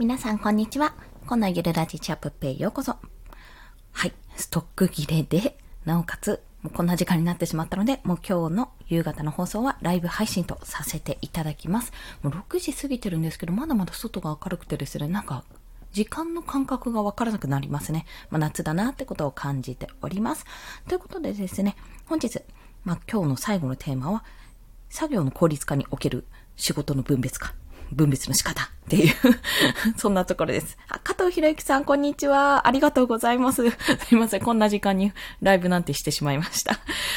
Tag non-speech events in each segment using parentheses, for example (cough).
皆さん、こんにちは。このゆるラジチャップペイようこそ。はい。ストック切れで、なおかつ、もうこんな時間になってしまったので、もう今日の夕方の放送はライブ配信とさせていただきます。もう6時過ぎてるんですけど、まだまだ外が明るくてですね、なんか、時間の感覚がわからなくなりますね。まあ、夏だなってことを感じております。ということでですね、本日、まあ、今日の最後のテーマは、作業の効率化における仕事の分別化分別の仕方っていうそんなところです。あ、加藤博之さん、こんにちは。ありがとうございます。すいません。こんな時間にライブなんてしてしまいました。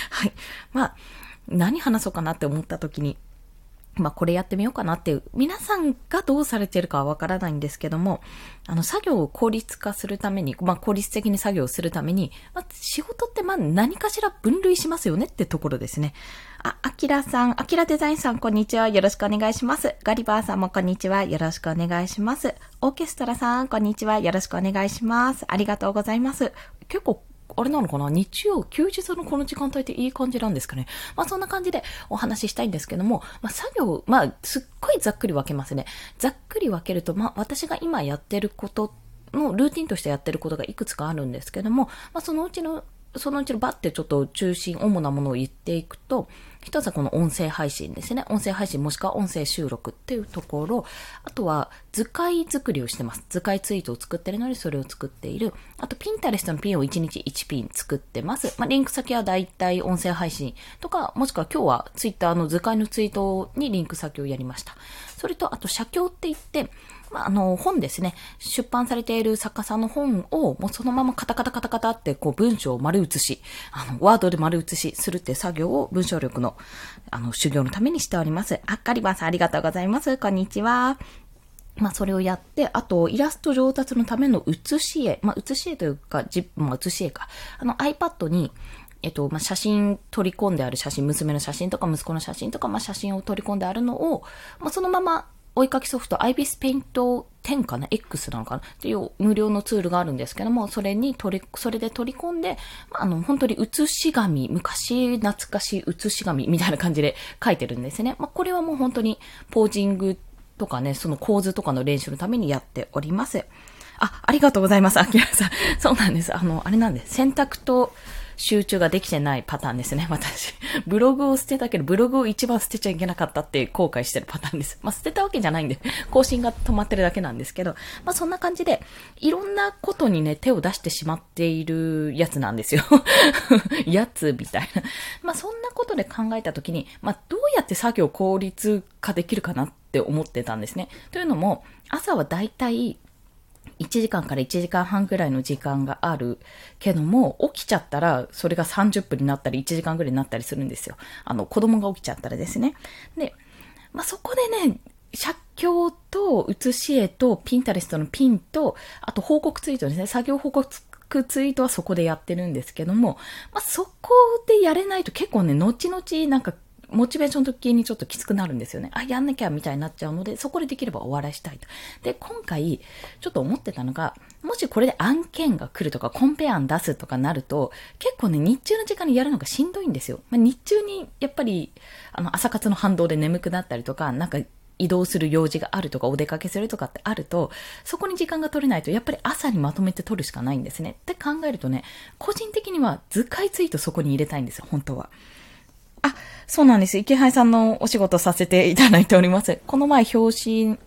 はい。まあ、何話そうかなって思った時に、まあこれやってみようかなっていう、皆さんがどうされてるかはわからないんですけども、あの作業を効率化するために、まあ効率的に作業をするために、まあ仕事ってまあ何かしら分類しますよねってところですね。あ、アキラさん、アキラデザインさん、こんにちは。よろしくお願いします。ガリバーさんもこんにちは。よろしくお願いします。オーケストラさん、こんにちは。よろしくお願いします。ありがとうございます。結構、あれなのかな？日曜、休日のこの時間帯っていい感じなんですかね。まあそんな感じでお話ししたいんですけども、まあ作業、まあすっごいざっくり分けますね。ざっくり分けると、まあ私が今やってることのルーティンとしてやってることがいくつかあるんですけども、まあそのうちのそのうちのバッてちょっと中心、主なものを言っていくと、一つはこの音声配信ですね。音声配信もしくは音声収録っていうところ、あとは図解作りをしてます。図解ツイートを作ってるのでそれを作っている。あと、ピンタレストのピンを1日1ピン作ってます。まあ、リンク先はだいたい音声配信とか、もしくは今日はツイッターの図解のツイートにリンク先をやりました。それと、あと、写経って言って、まあ、あの、本ですね。出版されている作家さんの本を、もうそのままカタカタカタカタって、こう、文章を丸写し、あの、ワードで丸写しするって作業を文章力の、あの、修行のためにしております。あっかりばさんありがとうございます。こんにちは。まあ、それをやって、あと、イラスト上達のための写し絵。まあ、写し絵というか、じ、まあ、写し絵か。あの、iPad に、えっと、まあ、写真取り込んである写真、娘の写真とか息子の写真とか、まあ、写真を取り込んであるのを、まあ、そのまま追いかきソフト IBIS Paint 10かな ?X なのかなっていう無料のツールがあるんですけども、それに取り、それで取り込んで、まあの、本当に写し紙、昔懐かしい写し紙みたいな感じで書いてるんですね。まあ、これはもう本当にポージングとかね、その構図とかの練習のためにやっております。あ、ありがとうございます、アキラさん。そうなんです。あの、あれなんです。選択と、集中ができてないパターンですね、私。ブログを捨てたけど、ブログを一番捨てちゃいけなかったって後悔してるパターンです。まあ、捨てたわけじゃないんで、更新が止まってるだけなんですけど、まあ、そんな感じで、いろんなことにね、手を出してしまっているやつなんですよ。(laughs) やつみたいな。まあ、そんなことで考えたときに、まあ、どうやって作業効率化できるかなって思ってたんですね。というのも、朝はだいたい1時間から1時間半ぐらいの時間があるけども、起きちゃったら、それが30分になったり、1時間ぐらいになったりするんですよ。あの、子供が起きちゃったらですね。で、まあ、そこでね、写経と写し絵とピンタレストのピンと、あと報告ツイートですね。作業報告ツイートはそこでやってるんですけども、まあ、そこでやれないと結構ね、後々なんかモチベーション時にちょっときつくなるんですよね。あ、やんなきゃみたいになっちゃうので、そこでできればお笑いしたいと。で、今回、ちょっと思ってたのが、もしこれで案件が来るとか、コンペ案出すとかなると、結構ね、日中の時間にやるのがしんどいんですよ。まあ、日中に、やっぱり、あの、朝活の反動で眠くなったりとか、なんか、移動する用事があるとか、お出かけするとかってあると、そこに時間が取れないと、やっぱり朝にまとめて取るしかないんですね。って考えるとね、個人的には図解ツイートそこに入れたいんですよ、本当は。あ、そうなんです。池原さんのお仕事させていただいております。この前、表紙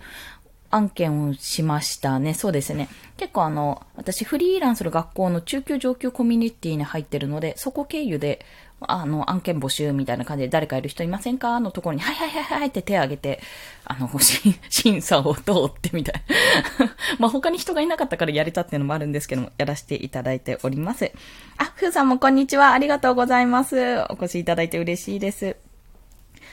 案件をしましたね。そうですね。結構あの、私フリーランスの学校の中級上級コミュニティに入ってるので、そこ経由であの、案件募集みたいな感じで誰かいる人いませんか？のところに、はいはいはいはいって手を挙げて、あの、審査を通ってみたいな。(laughs) まあ他に人がいなかったからやれたっていうのもあるんですけども、やらせていただいております。あ、ふーさんもこんにちは。ありがとうございます。お越しいただいて嬉しいです。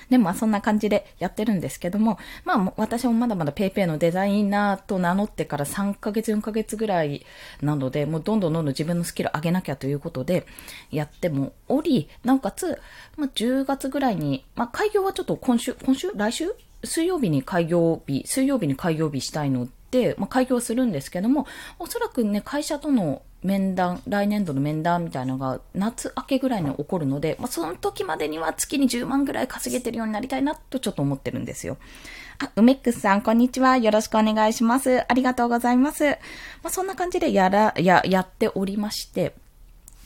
で、まあそんな感じでやってるんですけども、まあ私もまだまだ PayPay のデザイナーと名乗ってから3ヶ月、4ヶ月ぐらいなので、もうどんどんどんどん自分のスキル上げなきゃということでやってもおり、なおかつ、まあ10月ぐらいに、まあ開業はちょっと今週、今週？来週？水曜日に開業日、水曜日に開業日したいのて、まあ、開業するんですけども、おそらくね、会社との面談、来年度の面談みたいなのが夏明けぐらいに起こるので、まあ、その時までには月に10万ぐらい稼げてるようになりたいなとちょっと思ってるんですよ。あ、梅ックスさん、こんにちは。よろしくお願いします。ありがとうございます。まあ、そんな感じでやら、や、やっておりまして、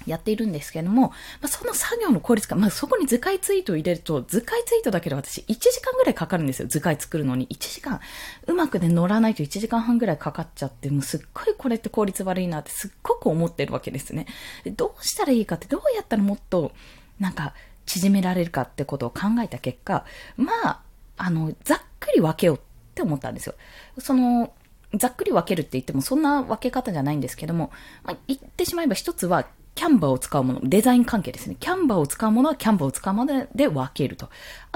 やっているんですけども、まあ、その作業の効率化、まあ、そこに図解ツイートを入れると、図解ツイートだけで私1時間ぐらいかかるんですよ。図解作るのに。1時間。うまくね、乗らないと1時間半ぐらいかかっちゃって、もうすっごいこれって効率悪いなってすっごく思ってるわけですね。でどうしたらいいかって、どうやったらもっと、なんか、縮められるかってことを考えた結果、まあ、あの、ざっくり分けようって思ったんですよ。その、ざっくり分けるって言ってもそんな分け方じゃないんですけども、まあ、言ってしまえば一つはキャンバーを使うもの、デザイン関係ですね。キャンバーを使うものはキャンバーを使うもので分けると。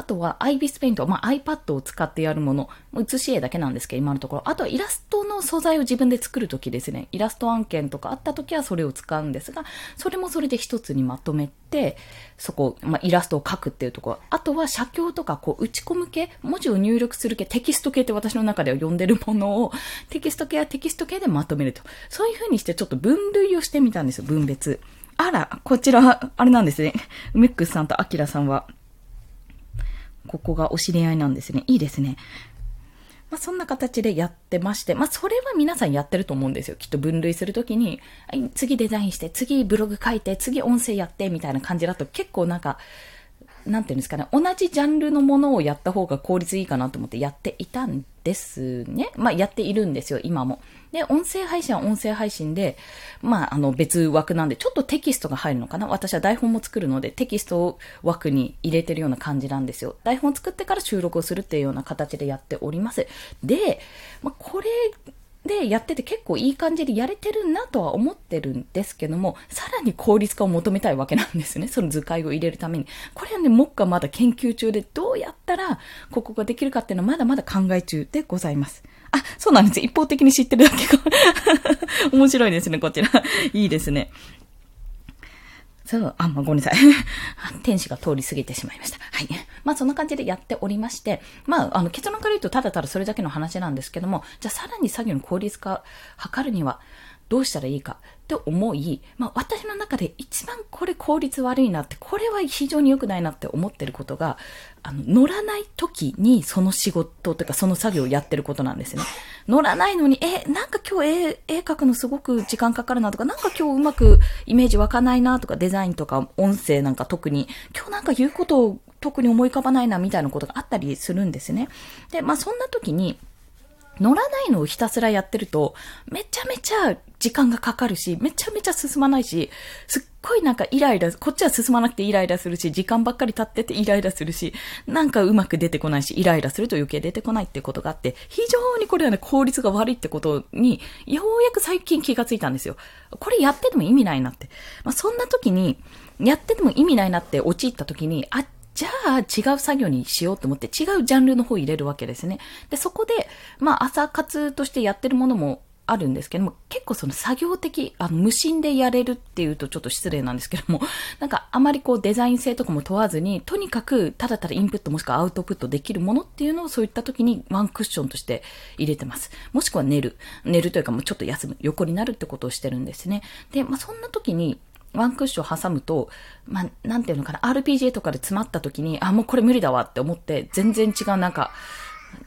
あとは IBIS ペイント、まあ、iPad を使ってやるもの、写し絵だけなんですけど、今のところ。あとはイラストの素材を自分で作るときですね。イラスト案件とかあったときはそれを使うんですが、それもそれで一つにまとめて、そこ、まあ、イラストを描くっていうところ。あとは写経とか、こう、打ち込む系、文字を入力する系、テキスト系って私の中では呼んでるものを、テキスト系はテキスト系でまとめると。そういう風にしてちょっと分類をしてみたんですよ、分別。あら、こちら、あれなんですね。メックスさんとアキラさんは、ここがお知り合いなんですね。いいですね。まあ、そんな形でやってまして、まあ、それは皆さんやってると思うんですよ。きっと分類するときに、次デザインして、次ブログ書いて、次音声やって、みたいな感じだと結構なんか、なんていうんですかね、同じジャンルのものをやった方が効率いいかなと思ってやっていたんですね。まあ、やっているんですよ、今も。で、音声配信は音声配信で、まあ、あの、別枠なんで、ちょっとテキストが入るのかな私は台本も作るので、テキストを枠に入れてるような感じなんですよ。台本を作ってから収録をするっていうような形でやっております。で、まあ、これでやってて結構いい感じでやれてるなとは思ってるんですけども、さらに効率化を求めたいわけなんですね。その図解を入れるために。これはね、目下まだ研究中でどうやったらここができるかっていうのはまだまだ考え中でございます。あ、そうなんです。一方的に知ってるだけが (laughs) 面白いですね、こちら。いいですね。そう、あ、まあ、ごめんなさい。(laughs) 天使が通り過ぎてしまいました。はい。まあ、そんな感じでやっておりまして、まあ、あの、結論から言うと、ただただそれだけの話なんですけども、じゃあ、さらに作業の効率化、図るには、どうしたらいいか？って思い、まあ、私の中で一番これ効率悪いなって、これは非常に良くないなって思ってることが、あの、乗らない時にその仕事とかその作業をやってることなんですね。乗らないのに、え、なんか今日絵、絵描くのすごく時間かかるなとか、なんか今日うまくイメージ湧かないなとか、デザインとか音声なんか特に、今日なんか言うことを特に思い浮かばないなみたいなことがあったりするんですね。で、まあそんな時に、乗らないのをひたすらやってると、めちゃめちゃ時間がかかるし、めちゃめちゃ進まないし、すっごいなんかイライラ、こっちは進まなくてイライラするし、時間ばっかり経っててイライラするし、なんかうまく出てこないし、イライラすると余計出てこないってことがあって、非常にこれはね、効率が悪いってことに、ようやく最近気がついたんですよ。これやってても意味ないなって。まあ、そんな時に、やってても意味ないなって陥った時に、あ、じゃあ違う作業にしようと思って違うジャンルの方入れるわけですね。で、そこで、まあ朝活としてやってるものもあるんですけども、結構その作業的、あの、無心でやれるっていうとちょっと失礼なんですけども、(laughs) なんかあまりこうデザイン性とかも問わずに、とにかくただただインプットもしくはアウトプットできるものっていうのをそういった時にワンクッションとして入れてます。もしくは寝る。寝るというかもうちょっと休む。横になるってことをしてるんですね。で、まあそんな時に、ワンクッション挟むと、まあ、なんていうのかな、RPG とかで詰まった時に、あ、もうこれ無理だわって思って、全然違うなんか、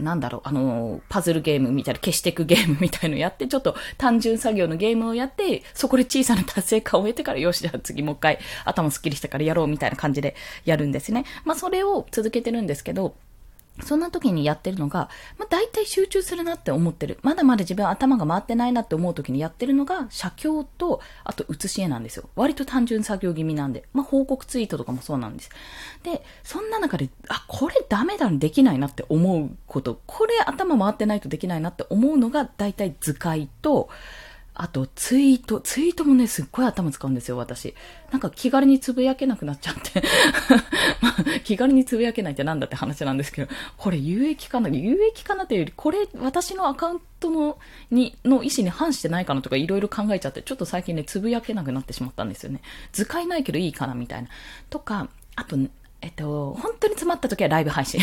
なんだろう、あの、パズルゲームみたいな、消していくゲームみたいのやって、ちょっと単純作業のゲームをやって、そこで小さな達成感を得てから、よし、じゃあ次もう一回頭スッキリしてからやろうみたいな感じでやるんですね。まあ、それを続けてるんですけど、そんな時にやってるのが、まあ、大体集中するなって思ってる。まだまだ自分頭が回ってないなって思う時にやってるのが、写経と、あと写し絵なんですよ。割と単純作業気味なんで。まあ、報告ツイートとかもそうなんです。で、そんな中で、あ、これダメだ、できないなって思うこと、これ頭回ってないとできないなって思うのが、大体図解と、あと、ツイート。ツイートもね、すっごい頭使うんですよ、私。なんか気軽につぶやけなくなっちゃって (laughs) まあ気軽につぶやけないってなんだって話なんですけど、これ有益かな？有益かなっていうより、これ私のアカウントの、に、の意思に反してないかなとかいろいろ考えちゃって、ちょっと最近ね、つぶやけなくなってしまったんですよね。図解ないけどいいかなみたいな。とか、あと、えっと、本当に詰まった時はライブ配信。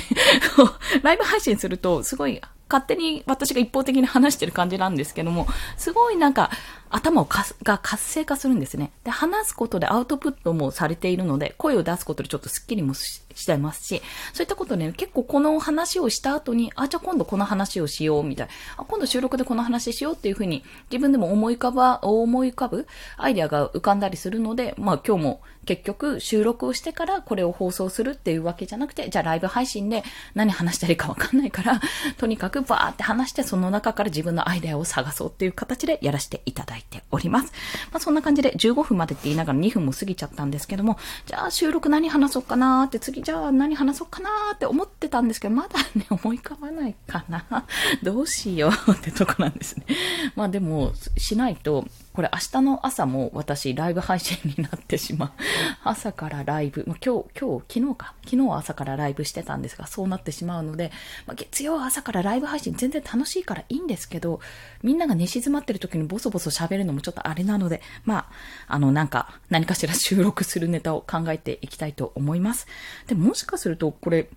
(laughs) ライブ配信すると、すごい勝手に私が一方的に話してる感じなんですけども、すごいなんか、頭をかすが活性化するんですね。で、話すことでアウトプットもされているので、声を出すことでちょっとスッキリもししてますし、そういったこと、ね、結構この話をした後に、あ、じゃあ今度この話をしよう、みたいな。あ、今度収録でこの話しようっていうふうに、自分でも思い浮かば、思い浮かぶアイデアが浮かんだりするので、まあ今日も結局収録をしてからこれを放送するっていうわけじゃなくて、じゃあライブ配信で何話したらいいかわかんないから、(laughs) とにかくバーって話してその中から自分のアイデアを探そうっていう形でやらせていただいております。まあそんな感じで15分までって言いながら2分も過ぎちゃったんですけども、じゃあ収録何話そうかなーって次じゃあ何話そうかなーって思ってたんですけど、まだね、思い浮かばないかな。どうしようってとこなんですね。まあでも、しないと、これ明日の朝も私ライブ配信になってしまう。(laughs) 朝からライブ、まあ、今日、今日、昨日か。昨日は朝からライブしてたんですが、そうなってしまうので、まあ、月曜朝からライブ配信全然楽しいからいいんですけど、みんなが寝静まってる時にボソボソ喋るのもちょっとあれなので、まあ、あの、なんか、何かしら収録するネタを考えていきたいと思います。でもしかすると、これ、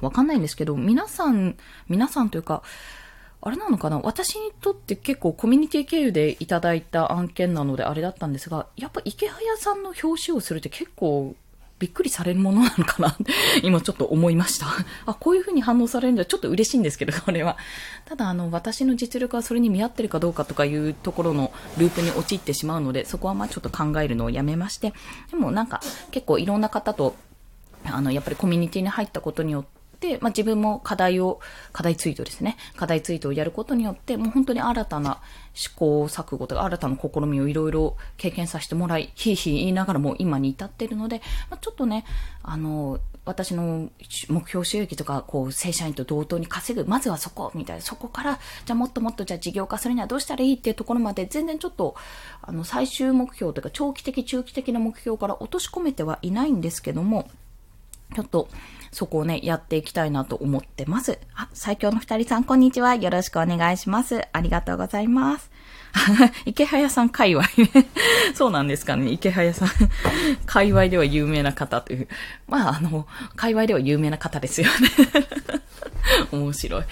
わかんないんですけど、皆さん、皆さんというか、あれなのかな？私にとって結構コミュニティ経由でいただいた案件なのであれだったんですが、やっぱ池早さんの表紙をするって結構びっくりされるものなのかな？(laughs) 今ちょっと思いました。(laughs) あ、こういう風に反応されるんじゃちょっと嬉しいんですけど、(laughs) これは。ただ、あの、私の実力はそれに見合ってるかどうかとかいうところのループに陥ってしまうので、そこはまあちょっと考えるのをやめまして、でもなんか結構いろんな方と、あの、やっぱりコミュニティに入ったことによって、、まあ、自分も課題を、課題ツイートですね。課題ツイートをやることによって、もう本当に新たな試行錯誤とか、新たな試みをいろいろ経験させてもらい、ひいひい言いながらも今に至っているので、まあ、ちょっとね、あの、私の目標収益とか、こう、正社員と同等に稼ぐ、まずはそこ、みたいな、そこから、じゃあもっともっとじゃあ事業化するにはどうしたらいいっていうところまで、全然ちょっと、あの、最終目標というか、長期的、中期的な目標から落とし込めてはいないんですけども、ちょっと、そこをね、やっていきたいなと思ってます。あ、最強の二人さん、こんにちは。よろしくお願いします。ありがとうございます。(laughs) 池早さん界隈 (laughs) そうなんですかね。池早さん (laughs) 界隈では有名な方という。まあ、あの、界隈では有名な方ですよね面白い。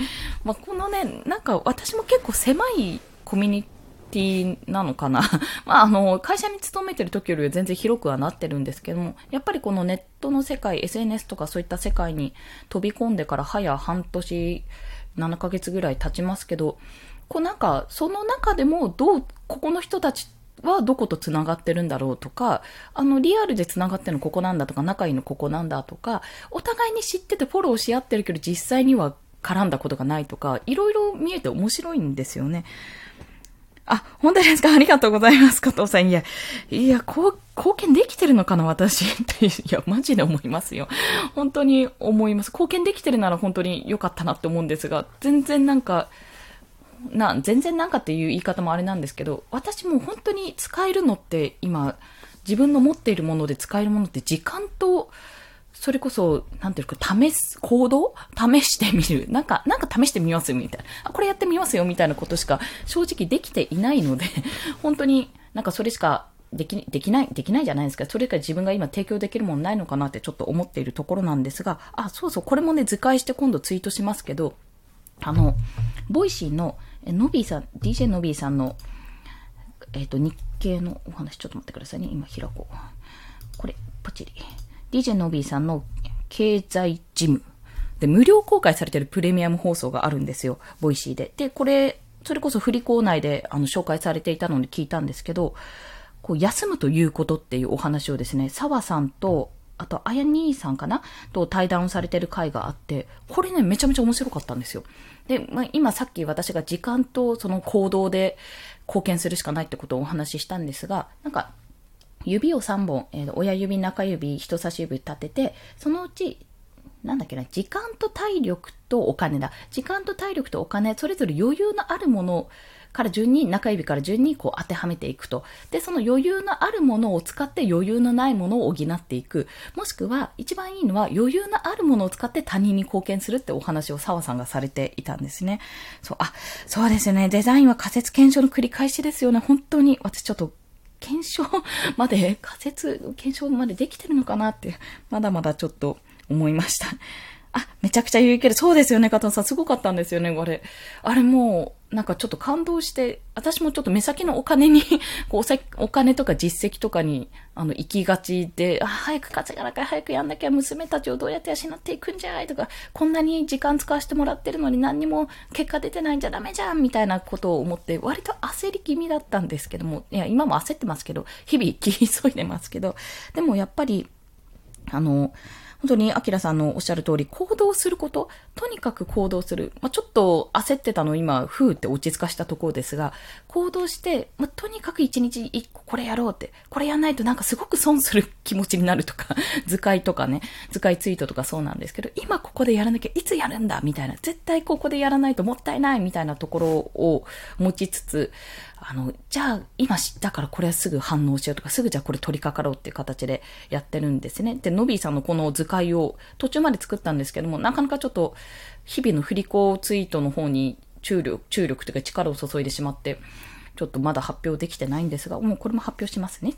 まあ、このね、なんか私も結構狭いコミュニティティなのかな。(laughs) まあ、あの、会社に勤めてる時よりは全然広くはなってるんですけども、やっぱりこのネットの世界、SNS とかそういった世界に飛び込んでから早半年、7ヶ月ぐらい経ちますけど、こうなんか、その中でもどう、ここの人たちはどこと繋がってるんだろうとか、あの、リアルで繋がってるのここなんだとか、仲いいのここなんだとか、お互いに知っててフォローし合ってるけど、実際には絡んだことがないとか、いろいろ見えて面白いんですよね。あ、本当ですか？ありがとうございます、加藤さん。いや、いや、こう、貢献できてるのかな、私。って、いや、マジで思いますよ。本当に思います。貢献できてるなら本当に良かったなって思うんですが、全然なんか、な、全然なんかっていう言い方もあれなんですけど、私も本当に使えるのって今、自分の持っているもので使えるものって時間と、それこそ、なんていうか、試す、行動？試してみる？(laughs) なんか、なんか試してみますよ、みたいな。あ、これやってみますよ、みたいなことしか正直できていないので、(laughs) 本当になんかそれしかでき、できない、できないじゃないですか。それから自分が今提供できるものないのかなってちょっと思っているところなんですが、あ、そうそう、これもね、図解して今度ツイートしますけど、あの、 Voicy の、ノビーさん、DJ ノビーさんの、えっ、ー、と、日経のお話、ちょっと待ってくださいね。今開こう。これ、ポチリ。DJ のびーさんの経済ジムで無料公開されてるプレミアム放送があるんですよ。 Voicy で。で、これ、それこそ振り子内であの紹介されていたので聞いたんですけど、こう休むということっていうお話をですね、澤さんと、あと、あや兄さんかな？と対談をされてる回があって、これね、めちゃめちゃ面白かったんですよ。で、まあ、今さっき私が時間とその行動で貢献するしかないってことをお話ししたんですが、なんか、指を3本、えー、親指、中指、人差し指立てて、そのうち、なんだっけな、時間と体力とお金だ。時間と体力とお金、それぞれ余裕のあるものから順に、中指から順にこう当てはめていくと。で、その余裕のあるものを使って余裕のないものを補っていく。もしくは、一番いいのは余裕のあるものを使って他人に貢献するってお話を澤さんがされていたんですね。そう、あ、そうですね。デザインは仮説検証の繰り返しですよね。本当に、私ちょっと検証まで、仮説、検証までできてるのかなって、まだまだちょっと思いました。あ、めちゃくちゃ有意義そうですよね、加藤さん。すごかったんですよね、あれ。あれもう、なんかちょっと感動して、私もちょっと目先のお金に (laughs) こうお金とか実績とかに、あの、行きがちで、あ、早く稼がなきゃ、早くやんなきゃ、娘たちをどうやって養っていくんじゃいとか、こんなに時間使わせてもらってるのに何にも結果出てないんじゃダメじゃんみたいなことを思って、割と焦り気味だったんですけども、いや、今も焦ってますけど、日々切り急いでますけど、でもやっぱり、あの、本当に、アキラさんのおっしゃる通り、行動すること、とにかく行動する。まあ、ちょっと焦ってたの今、ふーって落ち着かしたところですが、行動して、まあ、とにかく一日一個これやろうって、これやんないとなんかすごく損する気持ちになるとか、(laughs) 図解とかね、図解ツイートとかそうなんですけど、今ここでやらなきゃいつやるんだ？みたいな、絶対ここでやらないともったいないみたいなところを持ちつつ、あの、じゃあ、今知ったからこれはすぐ反応しようとか、すぐじゃあこれ取り掛かろうっていう形でやってるんですね。で、ノビーさんのこの図解を途中まで作ったんですけども、なかなかちょっと、日々の振り子ツイートの方に注力、注力というか力を注いでしまって、ちょっとまだ発表できてないんですが、もうこれも発表しますね。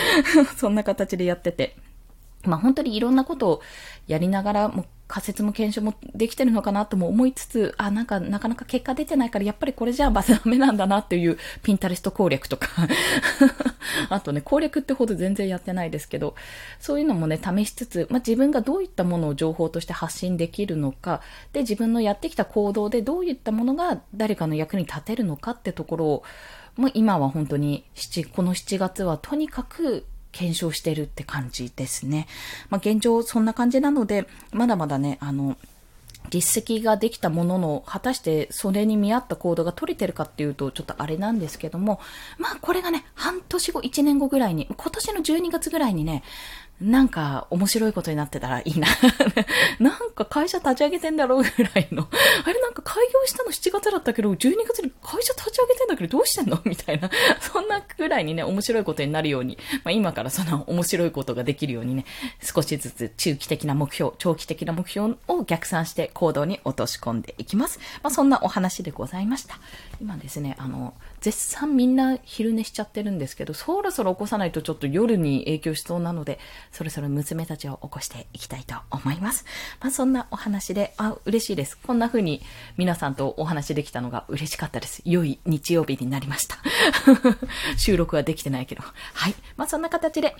(laughs) そんな形でやってて。まあ本当にいろんなことをやりながら、もう仮説も検証もできてるのかなとも思いつつ、あ、なんか、なかなか結果出てないから、やっぱりこれじゃあバスダメなんだなっていうピンタレスト攻略とか。(laughs) あとね、攻略ってほど全然やってないですけど、そういうのもね、試しつつ、まあ、自分がどういったものを情報として発信できるのか、で、自分のやってきた行動でどういったものが誰かの役に立てるのかってところを、もう今は本当に7、この7月はとにかく検証してるって感じですね。まあ、現状そんな感じなので、まだまだね、あの、実績ができたものの、果たしてそれに見合った行動が取れてるかっていうと、ちょっとあれなんですけども、まあこれがね、半年後、1年後ぐらいに、今年の12月ぐらいにね、なんか面白いことになってたらいいな。(laughs) なんか会社立ち上げてんだろうぐらいの。(laughs) あれなんか開業したの7月だったけど、12月に会社立ち上げてんだけどどうしてんの？(laughs) みたいな。そんなぐらいにね、面白いことになるように、まあ今からその面白いことができるようにね、少しずつ中期的な目標、長期的な目標を逆算して行動に落とし込んでいきます。まあそんなお話でございました。今ですね、あの、絶賛みんな昼寝しちゃってるんですけど、そろそろ起こさないとちょっと夜に影響しそうなので、そろそろ娘たちを起こしていきたいと思います。まあそんなお話で、あ、嬉しいです。こんな風に皆さんとお話できたのが嬉しかったです。良い日曜日になりました。(laughs) 収録はできてないけど。はい。まあそんな形で、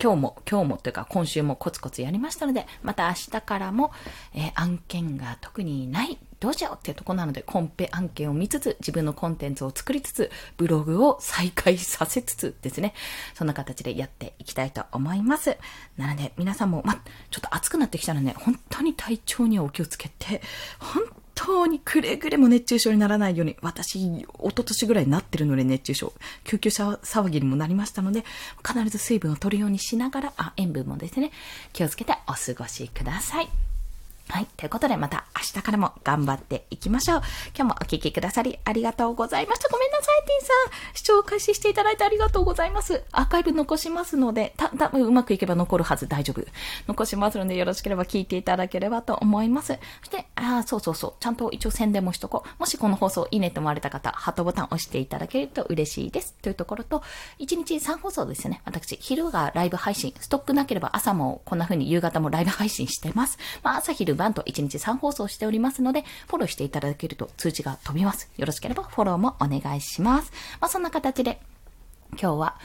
今日も、今日もというか今週もコツコツやりましたので、また明日からも、えー、案件が特にないどうしようっていうとこなので、コンペ案件を見つつ、自分のコンテンツを作りつつ、ブログを再開させつつですね、そんな形でやっていきたいと思います。なので、皆さんも、ま、ちょっと暑くなってきたらね、本当に体調にはお気をつけて、本当にくれぐれも熱中症にならないように、私、一昨年ぐらいになってるので熱中症、救急車騒ぎにもなりましたので、必ず水分を取るようにしながら、あ、塩分もですね、気をつけてお過ごしください。はい。ということで、また明日からも頑張っていきましょう。今日もお聴きくださりありがとうございました。ごめんなさい、ティンさん。視聴開始していただいてありがとうございます。アーカイブ残しますので、た、多分うまくいけば残るはず。大丈夫。残しますので、よろしければ聞いていただければと思います。そして、ああ、そうそうそう。ちゃんと一応宣伝もしとこう。もしこの放送いいねと思われた方、ハートボタン押していただけると嬉しいです。というところと、1日3放送ですね。私、昼がライブ配信。ストックなければ朝もこんな風に夕方もライブ配信してます。まあ、朝昼晩と1日3放送しておりますので、フォローしていただけると通知が飛びます。よろしければフォローもお願いします。まあ、そんな形で、今日は、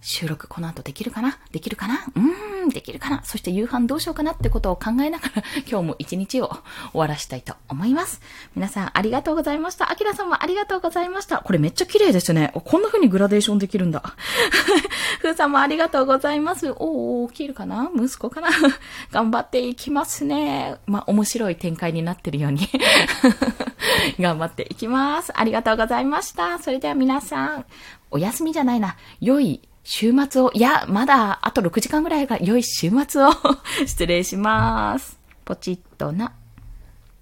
収録この後できるかな？できるかな？うーん、できるかな？そして夕飯どうしようかなってことを考えながら (laughs) 今日も一日を終わらしたいと思います。皆さんありがとうございました。あきらさんもありがとうございました。これめっちゃ綺麗ですね。こんな風にグラデーションできるんだ。(laughs) ふうさんもありがとうございます。おー、起きるかな？息子かな？(laughs) 頑張っていきますね。まあ、面白い展開になってるように頑張っていきます。ありがとうございました。それでは皆さん、お休みじゃないな。良い週末を、いや、まだあと6時間ぐらいが良い週末を (laughs) 失礼します。ポチッとな。